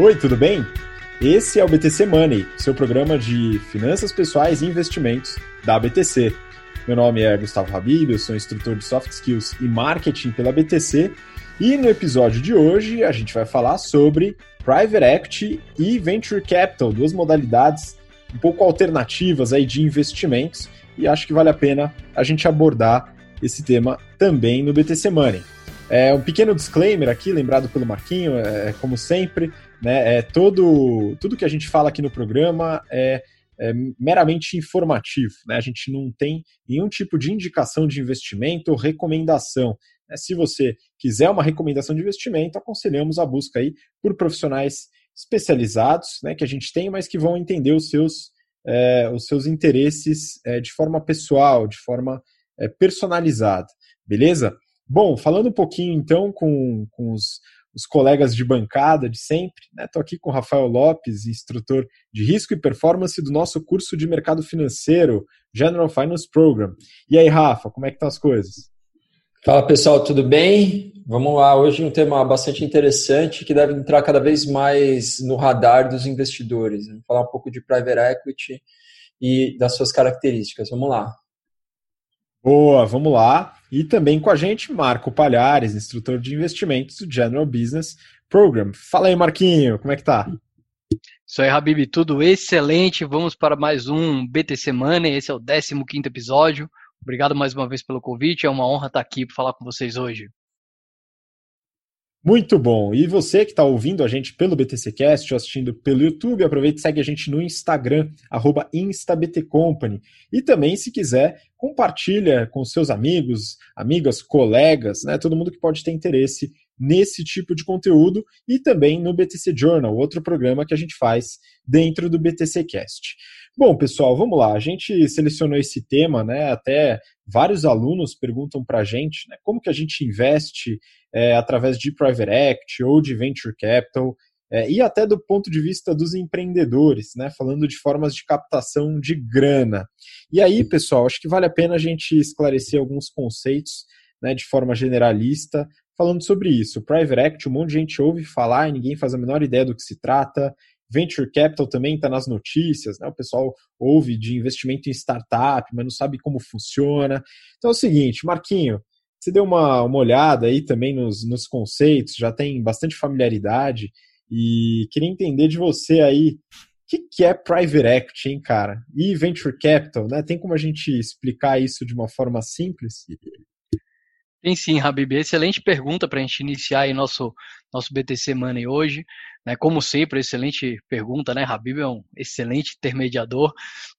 Oi, tudo bem? Esse é o BTC Money, seu programa de finanças pessoais e investimentos da BTC. Meu nome é Gustavo Habib, eu sou instrutor de Soft Skills e Marketing pela BTC e no episódio de hoje a gente vai falar sobre Private Equity e Venture Capital, duas modalidades um pouco alternativas aí de investimentos e acho que vale a pena a gente abordar esse tema também no BTC Money. É um pequeno disclaimer aqui, lembrado pelo Marquinho, é, como sempre, né? É todo, tudo que a gente fala aqui no programa é, é meramente informativo. Né? A gente não tem nenhum tipo de indicação de investimento ou recomendação. Né? Se você quiser uma recomendação de investimento, aconselhamos a busca aí por profissionais especializados, né, que a gente tem, mas que vão entender os seus, é, os seus interesses é, de forma pessoal, de forma é, personalizada, beleza? Bom, falando um pouquinho então com, com os, os colegas de bancada de sempre. Estou né? aqui com o Rafael Lopes, instrutor de risco e performance do nosso curso de mercado financeiro, General Finance Program. E aí, Rafa, como é que estão as coisas? Fala pessoal, tudo bem? Vamos lá, hoje um tema bastante interessante que deve entrar cada vez mais no radar dos investidores. Vamos falar um pouco de private equity e das suas características. Vamos lá. Boa, vamos lá. E também com a gente, Marco Palhares, instrutor de investimentos do General Business Program. Fala aí, Marquinho, como é que tá? Isso aí, Habib, tudo excelente. Vamos para mais um BTC Money. Esse é o 15 episódio. Obrigado mais uma vez pelo convite. É uma honra estar aqui para falar com vocês hoje. Muito bom. E você que está ouvindo a gente pelo BTCcast ou assistindo pelo YouTube, aproveite e segue a gente no Instagram, instabtcompany. E também, se quiser, compartilha com seus amigos, amigas, colegas, né, todo mundo que pode ter interesse nesse tipo de conteúdo e também no BTC Journal, outro programa que a gente faz dentro do BTCcast. Bom, pessoal, vamos lá. A gente selecionou esse tema, né? Até vários alunos perguntam para a gente né, como que a gente investe é, através de private equity ou de venture capital, é, e até do ponto de vista dos empreendedores, né, falando de formas de captação de grana. E aí, pessoal, acho que vale a pena a gente esclarecer alguns conceitos né, de forma generalista, falando sobre isso. Private equity, um monte de gente ouve falar e ninguém faz a menor ideia do que se trata. Venture capital também está nas notícias, né? O pessoal ouve de investimento em startup, mas não sabe como funciona. Então é o seguinte, Marquinho, você deu uma, uma olhada aí também nos, nos conceitos, já tem bastante familiaridade e queria entender de você aí o que, que é private equity, hein, cara? E venture capital, né? Tem como a gente explicar isso de uma forma simples? Tem sim, Habib. Excelente pergunta para a gente iniciar aí nosso, nosso BTC Money hoje. Né? Como sempre, excelente pergunta, né? Habib é um excelente intermediador.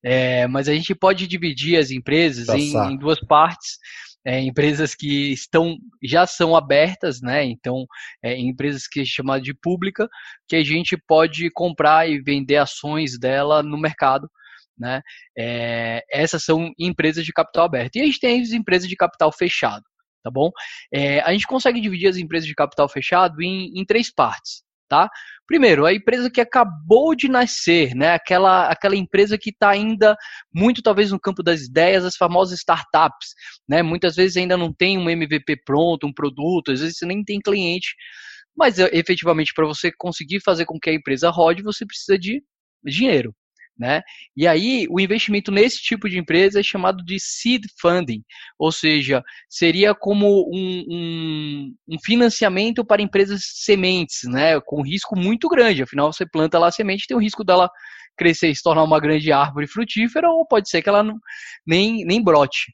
É, mas a gente pode dividir as empresas tá em, em, duas partes é, empresas que estão já são abertas, né? Então, é, empresas que é chamada de pública, que a gente pode comprar e vender ações dela no mercado. Né? É, essas são empresas de capital aberto. E a gente tem as empresas de capital fechado, tá bom? É, a gente consegue dividir as empresas de capital fechado em, em três partes tá? Primeiro, a empresa que acabou de nascer, né? Aquela, aquela empresa que está ainda muito talvez no campo das ideias, as famosas startups, né? Muitas vezes ainda não tem um MVP pronto, um produto, às vezes você nem tem cliente, mas efetivamente para você conseguir fazer com que a empresa rode, você precisa de dinheiro. Né? E aí, o investimento nesse tipo de empresa é chamado de seed funding, ou seja, seria como um, um, um, financiamento para empresas sementes, né? com risco muito grande. Afinal, você planta lá a semente, tem o risco dela crescer e se tornar uma grande árvore frutífera, ou pode ser que ela não, nem, nem brote.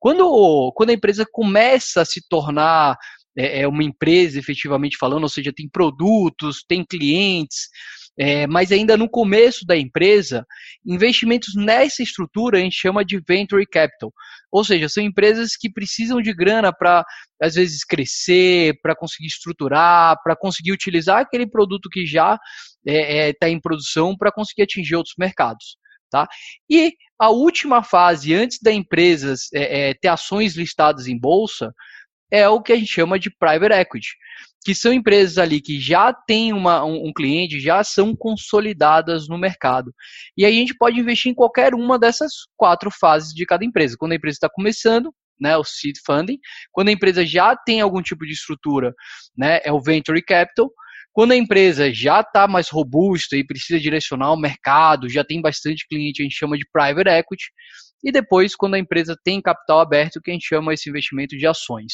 Quando, quando a empresa começa a se tornar é, é uma empresa, efetivamente falando, ou seja, tem produtos, tem clientes, é, mas ainda no começo da empresa, investimentos nessa estrutura a gente chama de venture capital. Ou seja, são empresas que precisam de grana para, às vezes, crescer, para conseguir estruturar, para conseguir utilizar aquele produto que já está é, é, tá em produção para conseguir atingir outros mercados. Tá? E a última fase, antes da empresa é, é, ter ações listadas em bolsa, é o que a gente chama de private equity que são empresas ali que já têm uma, um, um, cliente, já são consolidadas no mercado. E aí a gente pode investir em qualquer uma dessas quatro fases de cada empresa. Quando a empresa está começando, né, o seed funding. Quando a empresa já tem algum tipo de estrutura, né, é o venture capital. Quando a empresa já está mais robusta e precisa direcionar o mercado, já tem bastante cliente, a gente chama de private equity. E depois, quando a empresa tem capital aberto, que a gente chama esse investimento de ações.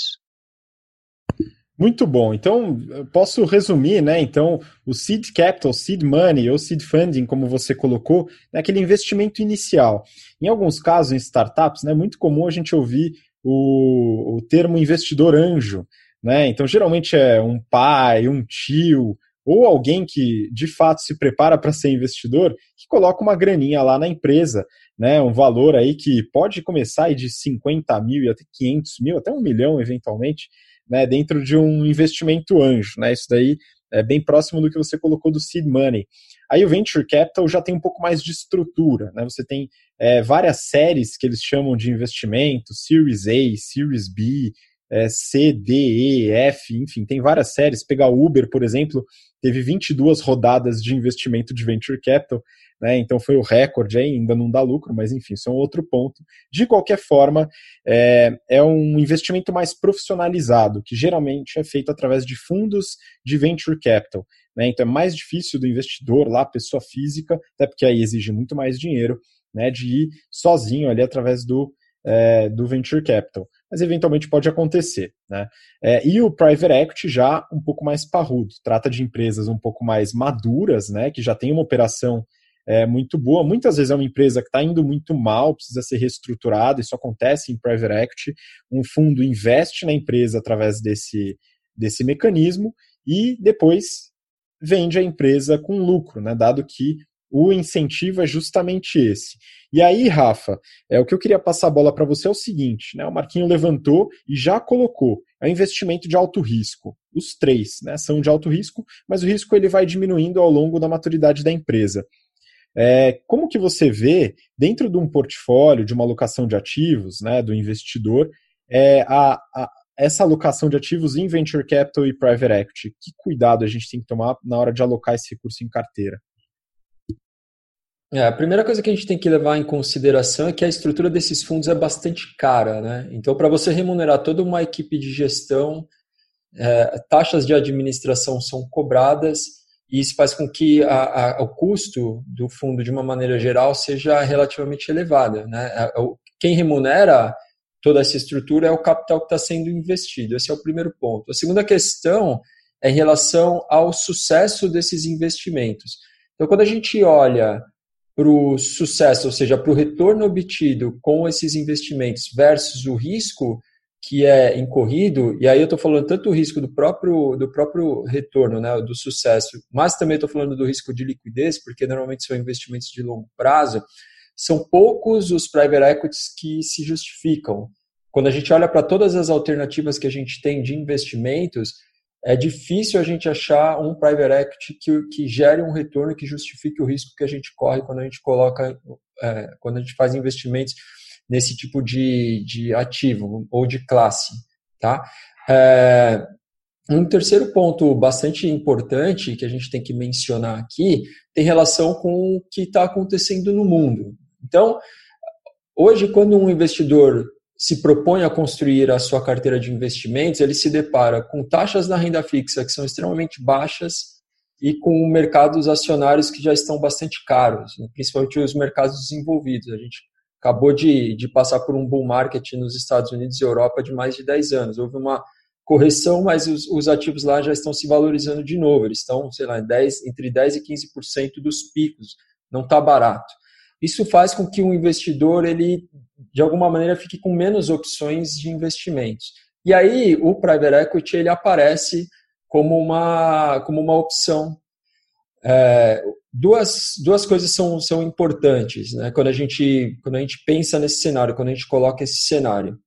Muito bom. Então, posso resumir, né? Então, o seed capital, seed money ou seed funding, como você colocou, é aquele investimento inicial. Em alguns casos, em startups, né, é muito comum a gente ouvir o, o termo investidor anjo, né? Então, geralmente é um pai, um tio ou alguém que de fato se prepara para ser investidor, que coloca uma graninha lá na empresa, né? Um valor aí que pode começar de 50 mil e até 500 mil, até um milhão eventualmente né, dentro de um investimento anjo. Né, isso daí é bem próximo do que você colocou do seed money. Aí o venture capital já tem um pouco mais de estrutura. Né, você tem é, várias séries que eles chamam de investimento, Series A, Series B, é, C, D, E, F, enfim, tem várias séries. Pegar o Uber, por exemplo, teve 22 rodadas de investimento de venture capital né? Então foi o recorde, ainda não dá lucro, mas enfim, isso é um outro ponto. De qualquer forma, é, é um investimento mais profissionalizado, que geralmente é feito através de fundos de venture capital. Né? Então é mais difícil do investidor lá, pessoa física, até porque aí exige muito mais dinheiro, né, de ir sozinho ali através do, é, do venture capital. Mas eventualmente pode acontecer. Né? É, e o private equity já um pouco mais parrudo, trata de empresas um pouco mais maduras, né, que já tem uma operação é, muito boa. Muitas vezes é uma empresa que está indo muito mal, precisa ser reestruturada, isso acontece em private equity. Um fundo investe na empresa através desse, desse mecanismo e depois vende a empresa com lucro, né, dado que o incentivo é justamente esse. E aí, Rafa, é o que eu queria passar a bola para você é o seguinte, né? O Marquinho levantou e já colocou, é um investimento de alto risco. Os três, né, são de alto risco, mas o risco ele vai diminuindo ao longo da maturidade da empresa. É, como que você vê, dentro de um portfólio, de uma alocação de ativos, né, do investidor, é, a, a, essa alocação de ativos em venture capital e private equity? Que cuidado a gente tem que tomar na hora de alocar esse recurso em carteira? É, a primeira coisa que a gente tem que levar em consideração é que a estrutura desses fundos é bastante cara, né? Então, para você remunerar toda uma equipe de gestão, é, taxas de administração são cobradas e isso faz com que a, a, o custo do fundo, de uma maneira geral, seja relativamente elevado. Né? Quem remunera toda essa estrutura é o capital que está sendo investido. Esse é o primeiro ponto. A segunda questão é em relação ao sucesso desses investimentos. Então, quando a gente olha para o sucesso, ou seja, para o retorno obtido com esses investimentos versus o risco que é incorrido, e aí eu estou falando tanto do risco do próprio, do próprio retorno, né, do sucesso, mas também estou falando do risco de liquidez, porque normalmente são investimentos de longo prazo, são poucos os private equities que se justificam. Quando a gente olha para todas as alternativas que a gente tem de investimentos, é difícil a gente achar um private equity que, que gere um retorno que justifique o risco que a gente corre quando a gente coloca, é, quando a gente faz investimentos nesse tipo de, de ativo ou de classe. Tá? É, um terceiro ponto bastante importante que a gente tem que mencionar aqui tem relação com o que está acontecendo no mundo. Então, hoje, quando um investidor se propõe a construir a sua carteira de investimentos, ele se depara com taxas na renda fixa que são extremamente baixas e com mercados acionários que já estão bastante caros, né? principalmente os mercados desenvolvidos. A gente acabou de, de passar por um bull market nos Estados Unidos e Europa de mais de 10 anos. Houve uma correção, mas os, os ativos lá já estão se valorizando de novo. Eles estão, sei lá, 10, entre 10% e 15% dos picos. Não está barato. Isso faz com que o investidor, ele, de alguma maneira, fique com menos opções de investimentos. E aí, o private equity ele aparece como uma, como uma opção é, duas, duas coisas são, são importantes né? quando, a gente, quando a gente pensa nesse cenário, quando a gente coloca esse cenário,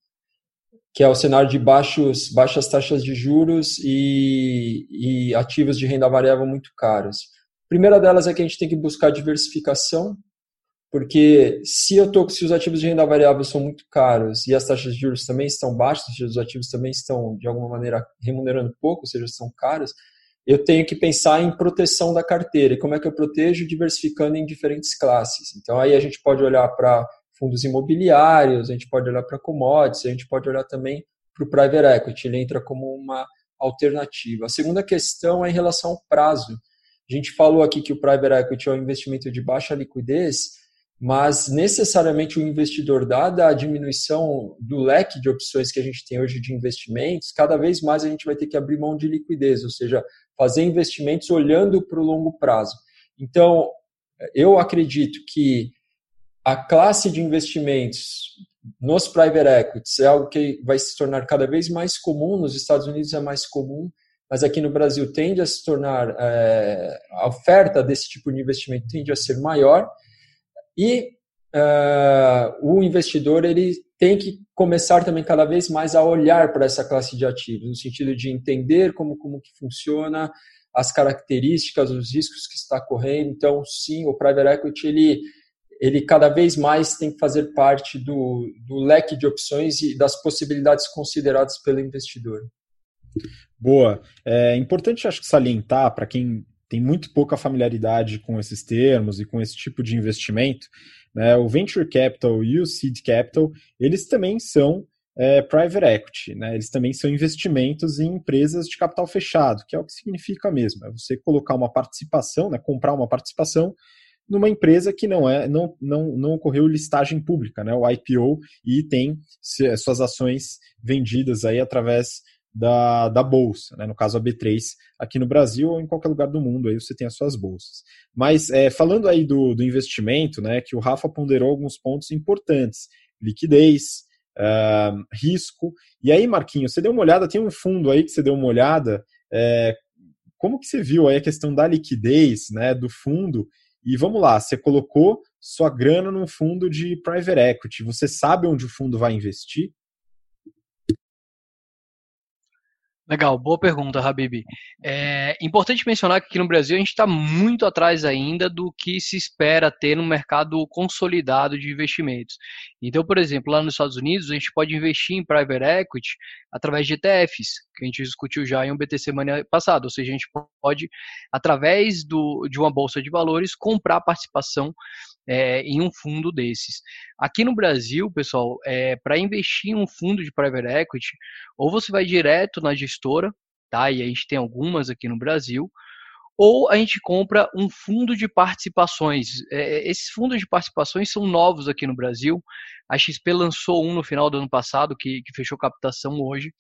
que é o cenário de baixos, baixas taxas de juros e, e ativos de renda variável muito caros. A primeira delas é que a gente tem que buscar diversificação, porque se eu tô, se os ativos de renda variável são muito caros e as taxas de juros também estão baixas, os ativos também estão de alguma maneira remunerando pouco, ou seja, são caros, eu tenho que pensar em proteção da carteira. E como é que eu protejo? Diversificando em diferentes classes. Então, aí a gente pode olhar para fundos imobiliários, a gente pode olhar para commodities, a gente pode olhar também para o private equity. Ele entra como uma alternativa. A segunda questão é em relação ao prazo. A gente falou aqui que o private equity é um investimento de baixa liquidez, mas necessariamente o investidor, dada a diminuição do leque de opções que a gente tem hoje de investimentos, cada vez mais a gente vai ter que abrir mão de liquidez, ou seja, fazer investimentos olhando para o longo prazo. Então, eu acredito que a classe de investimentos nos private equities é algo que vai se tornar cada vez mais comum, nos Estados Unidos é mais comum, mas aqui no Brasil tende a se tornar, é, a oferta desse tipo de investimento tende a ser maior, e uh, o investidor ele tem que começar também cada vez mais a olhar para essa classe de ativos, no sentido de entender como, como que funciona, as características, os riscos que está correndo. Então, sim, o private equity ele, ele cada vez mais tem que fazer parte do, do leque de opções e das possibilidades consideradas pelo investidor. Boa. É importante, acho que, salientar para quem tem muito pouca familiaridade com esses termos e com esse tipo de investimento, né, o Venture Capital e o Seed Capital, eles também são é, private equity, né, eles também são investimentos em empresas de capital fechado, que é o que significa mesmo, é você colocar uma participação, né, comprar uma participação numa empresa que não é não, não, não ocorreu listagem pública, né, o IPO, e tem suas ações vendidas aí através da, da bolsa, né? no caso a B3 aqui no Brasil ou em qualquer lugar do mundo, aí você tem as suas bolsas. Mas é, falando aí do, do investimento, né, que o Rafa ponderou alguns pontos importantes, liquidez, uh, risco, e aí Marquinhos, você deu uma olhada, tem um fundo aí que você deu uma olhada, é, como que você viu aí a questão da liquidez, né, do fundo, e vamos lá, você colocou sua grana num fundo de private equity, você sabe onde o fundo vai investir? Legal, boa pergunta, Habib. É importante mencionar que aqui no Brasil a gente está muito atrás ainda do que se espera ter no mercado consolidado de investimentos. Então, por exemplo, lá nos Estados Unidos a gente pode investir em private equity através de ETFs, que a gente discutiu já em um BTC semana passado, ou seja, a gente pode, através do, de uma bolsa de valores, comprar participação é, em um fundo desses. Aqui no Brasil, pessoal, é, para investir em um fundo de private equity, ou você vai direto na gestora, tá? E a gente tem algumas aqui no Brasil, ou a gente compra um fundo de participações. É, esses fundos de participações são novos aqui no Brasil. A XP lançou um no final do ano passado, que, que fechou captação hoje.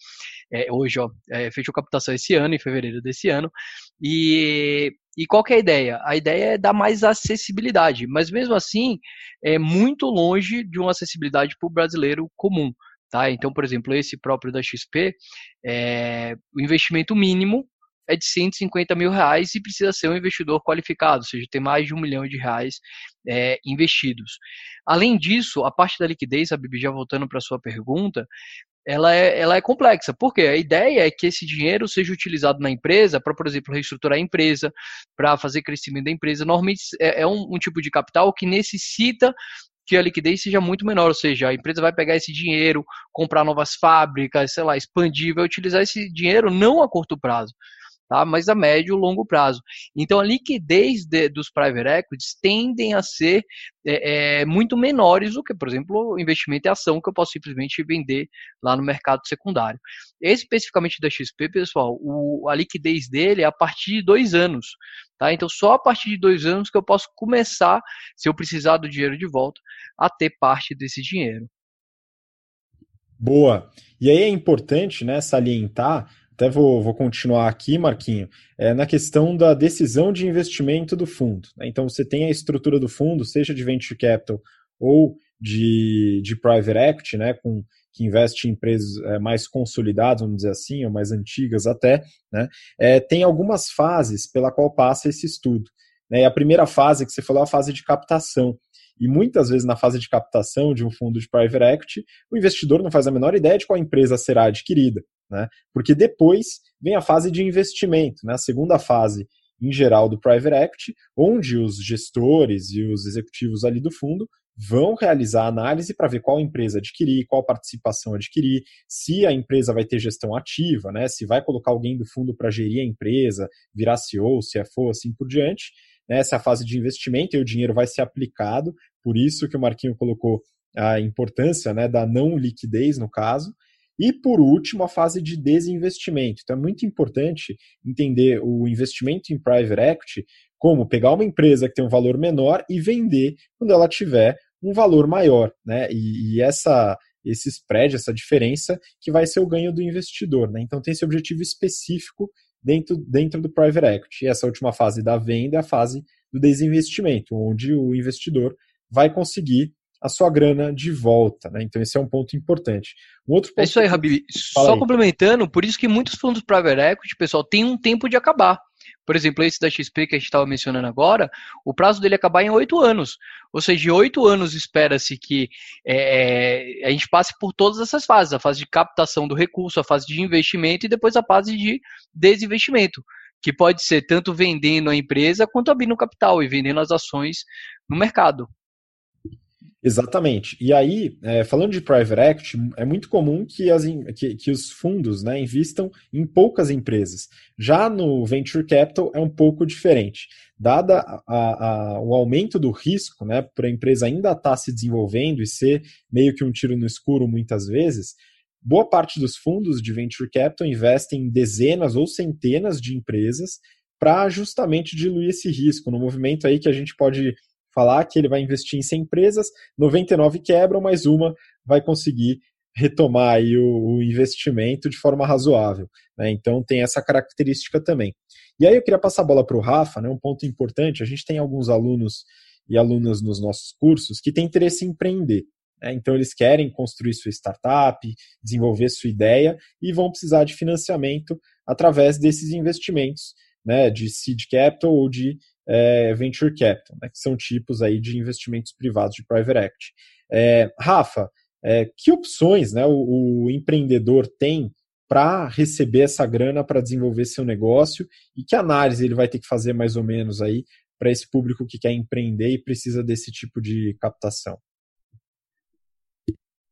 É, hoje, ó, é, fechou captação esse ano, em fevereiro desse ano. E, e qual é a ideia? A ideia é dar mais acessibilidade, mas mesmo assim, é muito longe de uma acessibilidade para o brasileiro comum. Tá? Então, por exemplo, esse próprio da XP, é, o investimento mínimo é de 150 mil reais e precisa ser um investidor qualificado, ou seja, ter mais de um milhão de reais é, investidos. Além disso, a parte da liquidez, a Bibi, já voltando para a sua pergunta, ela é, ela é complexa. Por quê? A ideia é que esse dinheiro seja utilizado na empresa para, por exemplo, reestruturar a empresa, para fazer crescimento da empresa. Normalmente é, é um, um tipo de capital que necessita que a liquidez seja muito menor, ou seja, a empresa vai pegar esse dinheiro, comprar novas fábricas, sei lá, expandir, vai utilizar esse dinheiro não a curto prazo, tá? mas a médio e longo prazo. Então, a liquidez de, dos private equities tendem a ser é, é, muito menores do que, por exemplo, o investimento em ação que eu posso simplesmente vender lá no mercado secundário. Especificamente da XP, pessoal, o, a liquidez dele é a partir de dois anos. Tá? Então, só a partir de dois anos que eu posso começar, se eu precisar do dinheiro de volta, a ter parte desse dinheiro. Boa. E aí é importante né, salientar até vou, vou continuar aqui, Marquinho, é, na questão da decisão de investimento do fundo. Né? Então, você tem a estrutura do fundo, seja de venture capital ou de, de private equity, né, com, que investe em empresas é, mais consolidadas, vamos dizer assim, ou mais antigas até, né, é, tem algumas fases pela qual passa esse estudo. Né? E a primeira fase que você falou é a fase de captação. E muitas vezes na fase de captação de um fundo de private equity, o investidor não faz a menor ideia de qual empresa será adquirida né? Porque depois vem a fase de investimento, né? A segunda fase em geral do private equity, onde os gestores e os executivos ali do fundo vão realizar análise para ver qual empresa adquirir, qual participação adquirir, se a empresa vai ter gestão ativa, né? Se vai colocar alguém do fundo para gerir a empresa, virar CEO, CFO, assim por diante. Né? Essa é a fase de investimento e o dinheiro vai ser aplicado, por isso que o Marquinho colocou a importância né, da não liquidez no caso. E, por último, a fase de desinvestimento. Então, é muito importante entender o investimento em private equity como pegar uma empresa que tem um valor menor e vender quando ela tiver um valor maior. Né? E, e essa, esse spread, essa diferença, que vai ser o ganho do investidor. Né? Então, tem esse objetivo específico dentro, dentro do private equity. E essa última fase da venda é a fase do desinvestimento, onde o investidor vai conseguir a sua grana de volta. Né? Então, esse é um ponto importante. Um outro ponto é isso aí, Rabi. Só aí. complementando, por isso que muitos fundos private equity, pessoal, tem um tempo de acabar. Por exemplo, esse da XP que a gente estava mencionando agora, o prazo dele acabar em oito anos. Ou seja, de oito anos espera-se que é, a gente passe por todas essas fases: a fase de captação do recurso, a fase de investimento e depois a fase de desinvestimento que pode ser tanto vendendo a empresa quanto abrindo capital e vendendo as ações no mercado. Exatamente. E aí, é, falando de private equity, é muito comum que, as, que, que os fundos né, invistam em poucas empresas. Já no venture capital é um pouco diferente. Dada a, a, o aumento do risco, né, para a empresa ainda estar tá se desenvolvendo e ser meio que um tiro no escuro muitas vezes, boa parte dos fundos de venture capital investem em dezenas ou centenas de empresas para justamente diluir esse risco, no movimento aí que a gente pode falar que ele vai investir em 100 empresas, 99 quebram, mas uma vai conseguir retomar aí o, o investimento de forma razoável. Né? Então tem essa característica também. E aí eu queria passar a bola para o Rafa, né? um ponto importante, a gente tem alguns alunos e alunas nos nossos cursos que têm interesse em empreender. Né? Então eles querem construir sua startup, desenvolver sua ideia e vão precisar de financiamento através desses investimentos, né? de seed capital ou de é, venture capital, né, que são tipos aí de investimentos privados de private equity. É, Rafa, é, que opções né, o, o empreendedor tem para receber essa grana para desenvolver seu negócio e que análise ele vai ter que fazer mais ou menos aí para esse público que quer empreender e precisa desse tipo de captação?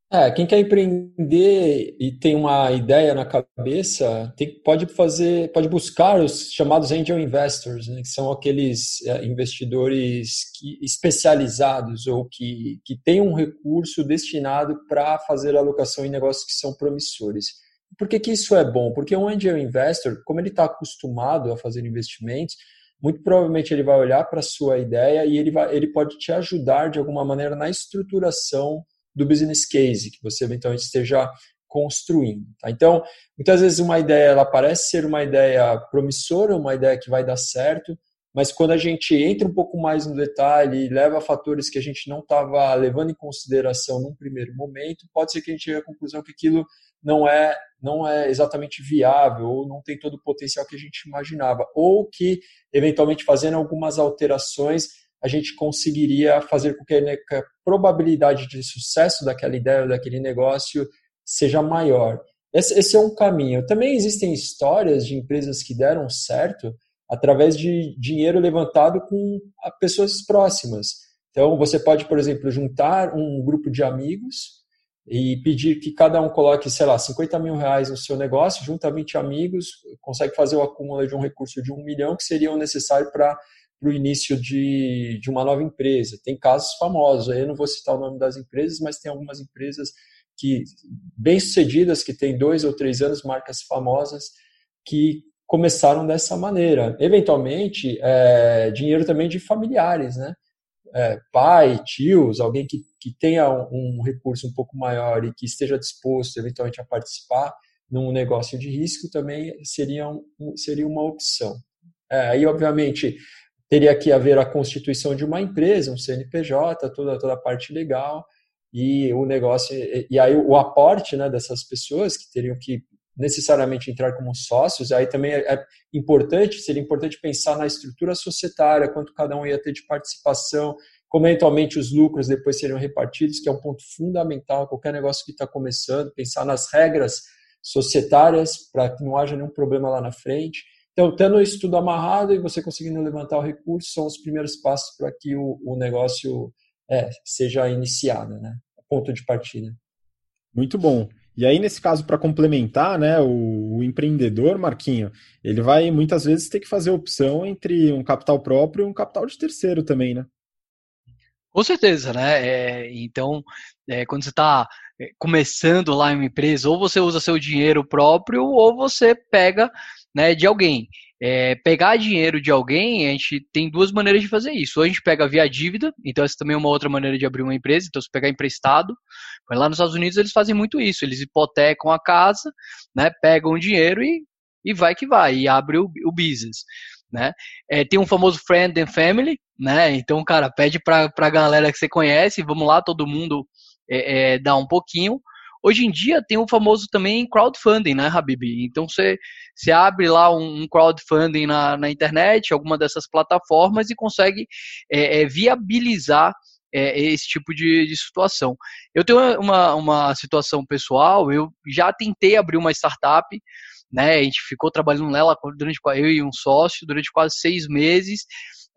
É, quem quer empreender e tem uma ideia na cabeça, tem, pode fazer, pode buscar os chamados angel investors, né, que são aqueles é, investidores que, especializados ou que, que têm um recurso destinado para fazer alocação em negócios que são promissores. Por que, que isso é bom? Porque um angel investor, como ele está acostumado a fazer investimentos, muito provavelmente ele vai olhar para a sua ideia e ele, vai, ele pode te ajudar de alguma maneira na estruturação do business case que você eventualmente esteja construindo. Tá? Então, muitas vezes uma ideia ela parece ser uma ideia promissora, uma ideia que vai dar certo, mas quando a gente entra um pouco mais no detalhe e leva fatores que a gente não estava levando em consideração num primeiro momento, pode ser que a gente chegue à conclusão que aquilo não é não é exatamente viável ou não tem todo o potencial que a gente imaginava, ou que eventualmente fazendo algumas alterações a gente conseguiria fazer com que a probabilidade de sucesso daquela ideia ou daquele negócio seja maior. Esse, esse, é um caminho. Também existem histórias de empresas que deram certo através de dinheiro levantado com pessoas próximas. Então, você pode, por exemplo, juntar um grupo de amigos e pedir que cada um coloque, sei lá, 50 mil reais no seu negócio, junta 20 amigos, consegue fazer o acúmulo de um recurso de um milhão que seriam necessário para para o início de, de uma nova empresa. Tem casos famosos, eu não vou citar o nome das empresas, mas tem algumas empresas que bem sucedidas, que têm dois ou três anos, marcas famosas, que começaram dessa maneira. Eventualmente, é, dinheiro também de familiares, né? É, pai, tios, alguém que, que tenha um, um recurso um pouco maior e que esteja disposto, eventualmente, a participar num negócio de risco também seria, um, seria uma opção. É, obviamente, teria que haver a constituição de uma empresa, um CNPJ, toda, toda a parte legal, e o negócio, e, aí o aporte né, dessas pessoas que teriam que necessariamente entrar como sócios, aí também é, é importante, seria importante pensar na estrutura societária, quanto cada um ia ter de participação, como eventualmente os lucros depois seriam repartidos, que é um ponto fundamental, qualquer negócio que está começando, pensar nas regras societárias para que não haja nenhum problema lá na frente. Então, tendo isso tudo amarrado e você conseguindo levantar o recurso, são os primeiros passos para que o, o negócio é, seja iniciado, né? Ponto de partida. Muito bom. E aí, nesse caso, para complementar, né, o, o, empreendedor, Marquinho, ele vai muitas vezes ter que fazer opção entre um capital próprio e um capital de terceiro também, né? Com certeza, né? É, então, é, quando você está é, começando lá em uma empresa, ou você usa seu dinheiro próprio, ou você pega né, de alguém. É, pegar dinheiro de alguém, a gente tem duas maneiras de fazer isso. Ou a gente pega via dívida, então essa também é uma outra maneira de abrir uma empresa, então se pegar emprestado. Lá nos Estados Unidos eles fazem muito isso, eles hipotecam a casa, né, pegam dinheiro e, e vai que vai, e abre o, o business. Né? É, tem um famoso friend and family, né? Então, cara, pede pra, pra galera que você conhece, vamos lá, todo mundo é, é, dá um pouquinho. Hoje em dia tem o famoso também crowdfunding, né, Habib? Então você, você abre lá um, crowdfunding na, na internet, alguma dessas plataformas e consegue é, é, viabilizar é, esse tipo de, de, situação. Eu tenho uma, uma situação pessoal, eu já tentei abrir uma startup, né? A gente ficou trabalhando nela durante eu e um sócio durante quase seis meses,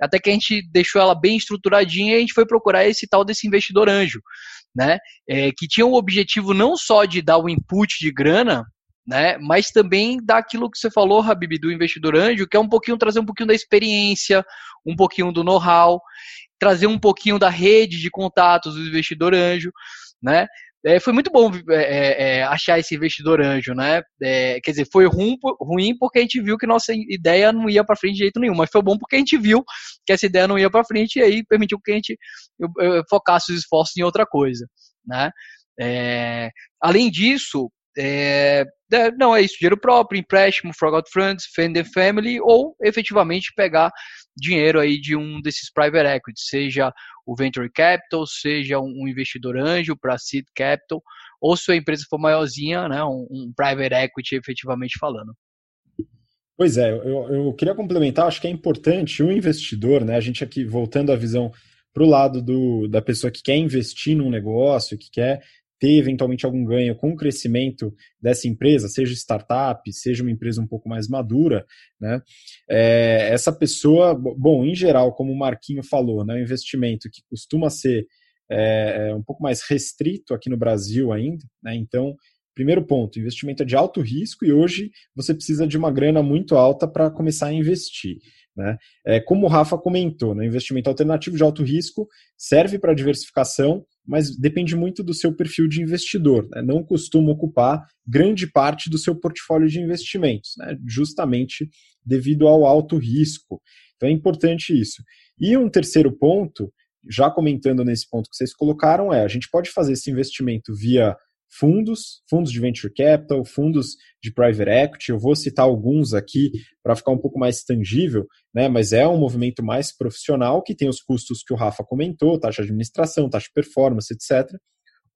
até que a gente deixou ela bem estruturadinha e a gente foi procurar esse tal desse investidor anjo né? É, que tinha o objetivo não só de dar o input de grana, né? Mas também dar aquilo que você falou, Habib, do investidor anjo, que é um pouquinho trazer um pouquinho da experiência, um pouquinho do know-how, trazer um pouquinho da rede de contatos do investidor anjo, né? É, foi muito bom é, é, é, achar esse investidor anjo, né? É, quer dizer, foi ruim, ruim porque a gente viu que nossa ideia não ia para frente de jeito nenhum, mas foi bom porque a gente viu que essa ideia não ia para frente e aí permitiu que a gente focasse os esforços em outra coisa, né? É, além disso, é, não é isso, dinheiro próprio, empréstimo, Forgot Friends, Friend and Family, ou efetivamente pegar dinheiro aí de um desses private equity, seja o venture capital, seja um investidor anjo para seed capital, ou se a empresa for maiorzinha, né, um, um private equity efetivamente falando. Pois é, eu, eu queria complementar, acho que é importante o investidor, né, a gente aqui voltando a visão para o lado do, da pessoa que quer investir num negócio, que quer ter eventualmente algum ganho com o crescimento dessa empresa, seja startup, seja uma empresa um pouco mais madura, né? É, essa pessoa, bom, em geral, como o Marquinho falou, né, um investimento que costuma ser é, é, um pouco mais restrito aqui no Brasil ainda, né? Então, primeiro ponto, investimento é de alto risco e hoje você precisa de uma grana muito alta para começar a investir. Né? É, como o Rafa comentou, né, investimento alternativo de alto risco serve para diversificação, mas depende muito do seu perfil de investidor. Né? Não costuma ocupar grande parte do seu portfólio de investimentos, né? justamente devido ao alto risco. Então é importante isso. E um terceiro ponto, já comentando nesse ponto que vocês colocaram, é a gente pode fazer esse investimento via fundos, fundos de venture capital, fundos de private equity. Eu vou citar alguns aqui para ficar um pouco mais tangível, né? Mas é um movimento mais profissional que tem os custos que o Rafa comentou, taxa de administração, taxa de performance, etc.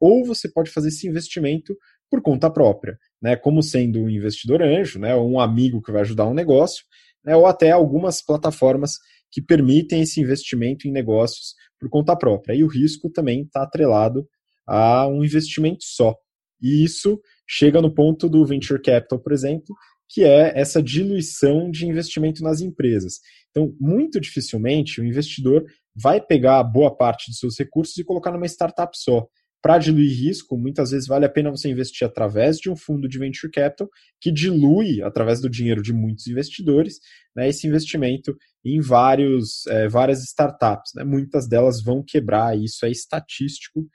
Ou você pode fazer esse investimento por conta própria, né? Como sendo um investidor anjo, né? Ou um amigo que vai ajudar um negócio, né? Ou até algumas plataformas que permitem esse investimento em negócios por conta própria. E o risco também está atrelado a um investimento só. E isso chega no ponto do venture capital, por exemplo, que é essa diluição de investimento nas empresas. Então, muito dificilmente o investidor vai pegar boa parte dos seus recursos e colocar numa startup só. Para diluir risco, muitas vezes vale a pena você investir através de um fundo de venture capital que dilui, através do dinheiro de muitos investidores, né, esse investimento em vários, é, várias startups. Né? Muitas delas vão quebrar, isso é estatístico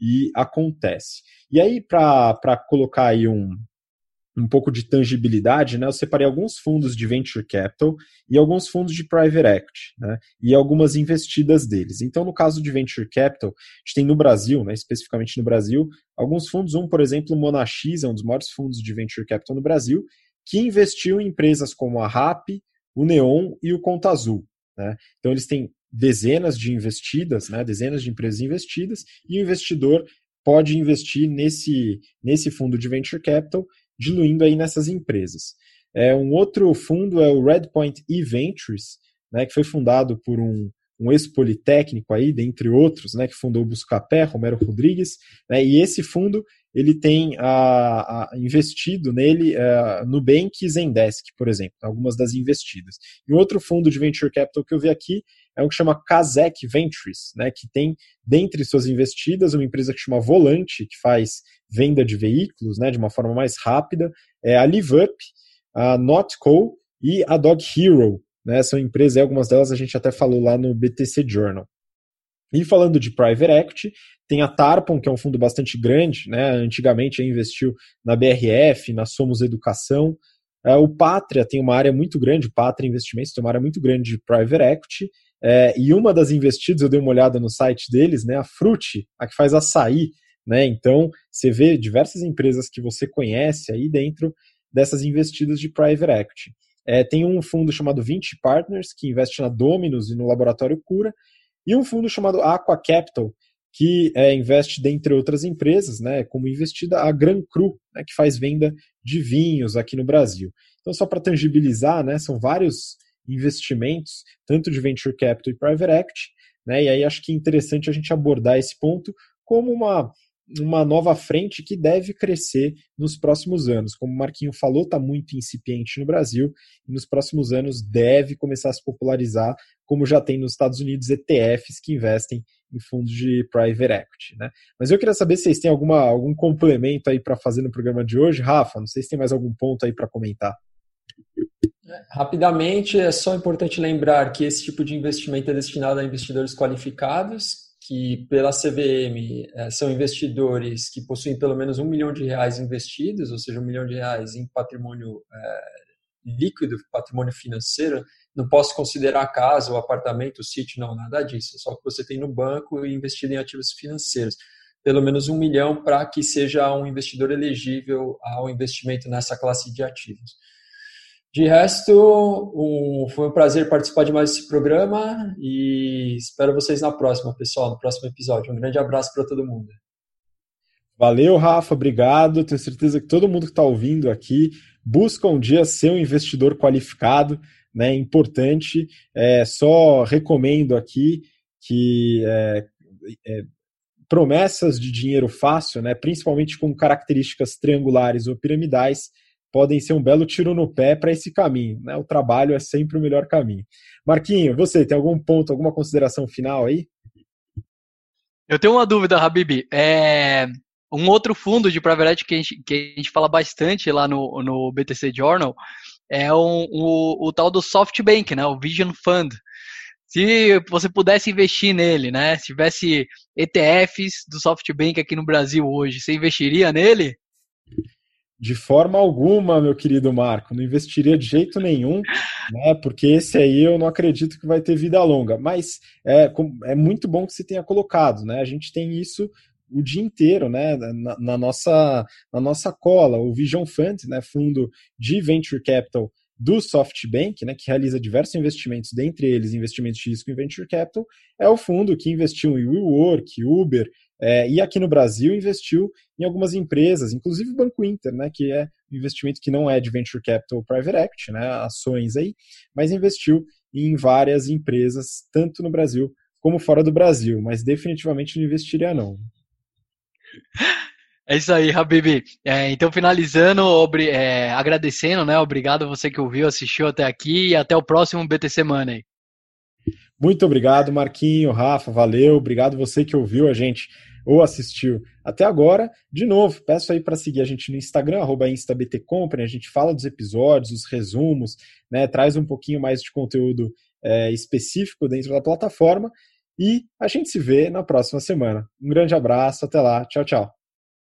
e acontece. E aí, para colocar aí um, um pouco de tangibilidade, né, eu separei alguns fundos de venture capital e alguns fundos de private equity, né, e algumas investidas deles. Então, no caso de venture capital, a gente tem no Brasil, né, especificamente no Brasil, alguns fundos, um, por exemplo, o Monax, é um dos maiores fundos de venture capital no Brasil, que investiu em empresas como a RAP, o Neon e o Conta Azul. Né? Então, eles têm dezenas de investidas, né, dezenas de empresas investidas, e o investidor pode investir nesse, nesse fundo de venture capital, diluindo aí nessas empresas. É, um outro fundo é o Redpoint E-Ventures, né, que foi fundado por um, um ex-politécnico aí, dentre outros, né, que fundou o Buscapé, Romero Rodrigues, né, e esse fundo ele tem a, a investido nele uh, Nubank e Zendesk, por exemplo, algumas das investidas. E outro fundo de venture capital que eu vi aqui é um que chama Kazek Ventures, né, que tem dentre suas investidas uma empresa que chama Volante, que faz venda de veículos né, de uma forma mais rápida, é a LiveUp, a Notco e a Dog Hero. Né, são empresas, algumas delas a gente até falou lá no BTC Journal. E falando de private equity, tem a Tarpon, que é um fundo bastante grande, né? antigamente investiu na BRF, na Somos Educação. É, o Pátria tem uma área muito grande, o Pátria Investimentos tem uma área muito grande de private equity, é, e uma das investidas, eu dei uma olhada no site deles, né, a Fruit, a que faz açaí, né, então você vê diversas empresas que você conhece aí dentro dessas investidas de private equity. É, tem um fundo chamado 20 Partners, que investe na Dominus e no Laboratório Cura, e um fundo chamado Aqua Capital, que é, investe, dentre outras empresas, né, como investida a Gran Cru, né, que faz venda de vinhos aqui no Brasil. Então, só para tangibilizar, né, são vários investimentos, tanto de venture capital e private equity, né, e aí acho que é interessante a gente abordar esse ponto como uma uma nova frente que deve crescer nos próximos anos. Como o Marquinho falou, está muito incipiente no Brasil e nos próximos anos deve começar a se popularizar, como já tem nos Estados Unidos ETFs que investem em fundos de private equity. Né? Mas eu queria saber se vocês têm alguma, algum complemento aí para fazer no programa de hoje. Rafa, não sei se tem mais algum ponto aí para comentar. Rapidamente, é só importante lembrar que esse tipo de investimento é destinado a investidores qualificados que pela CVM é, são investidores que possuem pelo menos um milhão de reais investidos, ou seja, um milhão de reais em patrimônio é, líquido, patrimônio financeiro, não posso considerar casa, ou apartamento, sítio, não, nada disso. É só o que você tem no banco e investido em ativos financeiros. Pelo menos um milhão para que seja um investidor elegível ao investimento nessa classe de ativos. De resto, um, foi um prazer participar de mais esse programa e espero vocês na próxima, pessoal, no próximo episódio. Um grande abraço para todo mundo. Valeu, Rafa, obrigado. Tenho certeza que todo mundo que está ouvindo aqui busca um dia ser um investidor qualificado, né? Importante. É, só recomendo aqui que é, é, promessas de dinheiro fácil, né? Principalmente com características triangulares ou piramidais podem ser um belo tiro no pé para esse caminho. Né? O trabalho é sempre o melhor caminho. Marquinho, você tem algum ponto, alguma consideração final aí? Eu tenho uma dúvida, Habib. É, um outro fundo de private que a gente, que a gente fala bastante lá no, no BTC Journal é um, o, o tal do SoftBank, né? o Vision Fund. Se você pudesse investir nele, né? Se tivesse ETFs do SoftBank aqui no Brasil hoje, você investiria nele? De forma alguma, meu querido Marco, não investiria de jeito nenhum, né? Porque esse aí eu não acredito que vai ter vida longa. Mas é, é muito bom que você tenha colocado, né? A gente tem isso o dia inteiro, né? Na, na nossa, na nossa cola, o Vision Fund, né? Fundo de venture capital do SoftBank, né, que realiza diversos investimentos, dentre eles investimentos de risco em venture capital, é o fundo que investiu em WeWork, Uber, é, e aqui no Brasil investiu em algumas empresas, inclusive o Banco Inter, né, que é um investimento que não é de venture capital private equity, né, ações aí, mas investiu em várias empresas, tanto no Brasil como fora do Brasil, mas definitivamente não investiria não. É isso aí, Habib. É, então, finalizando, é, agradecendo, né? Obrigado você que ouviu, assistiu até aqui e até o próximo BTC Money. Muito obrigado, Marquinho, Rafa, valeu. Obrigado você que ouviu a gente ou assistiu até agora. De novo, peço aí para seguir a gente no Instagram, instabtcompany, a gente fala dos episódios, os resumos, né, traz um pouquinho mais de conteúdo é, específico dentro da plataforma e a gente se vê na próxima semana. Um grande abraço, até lá, tchau, tchau.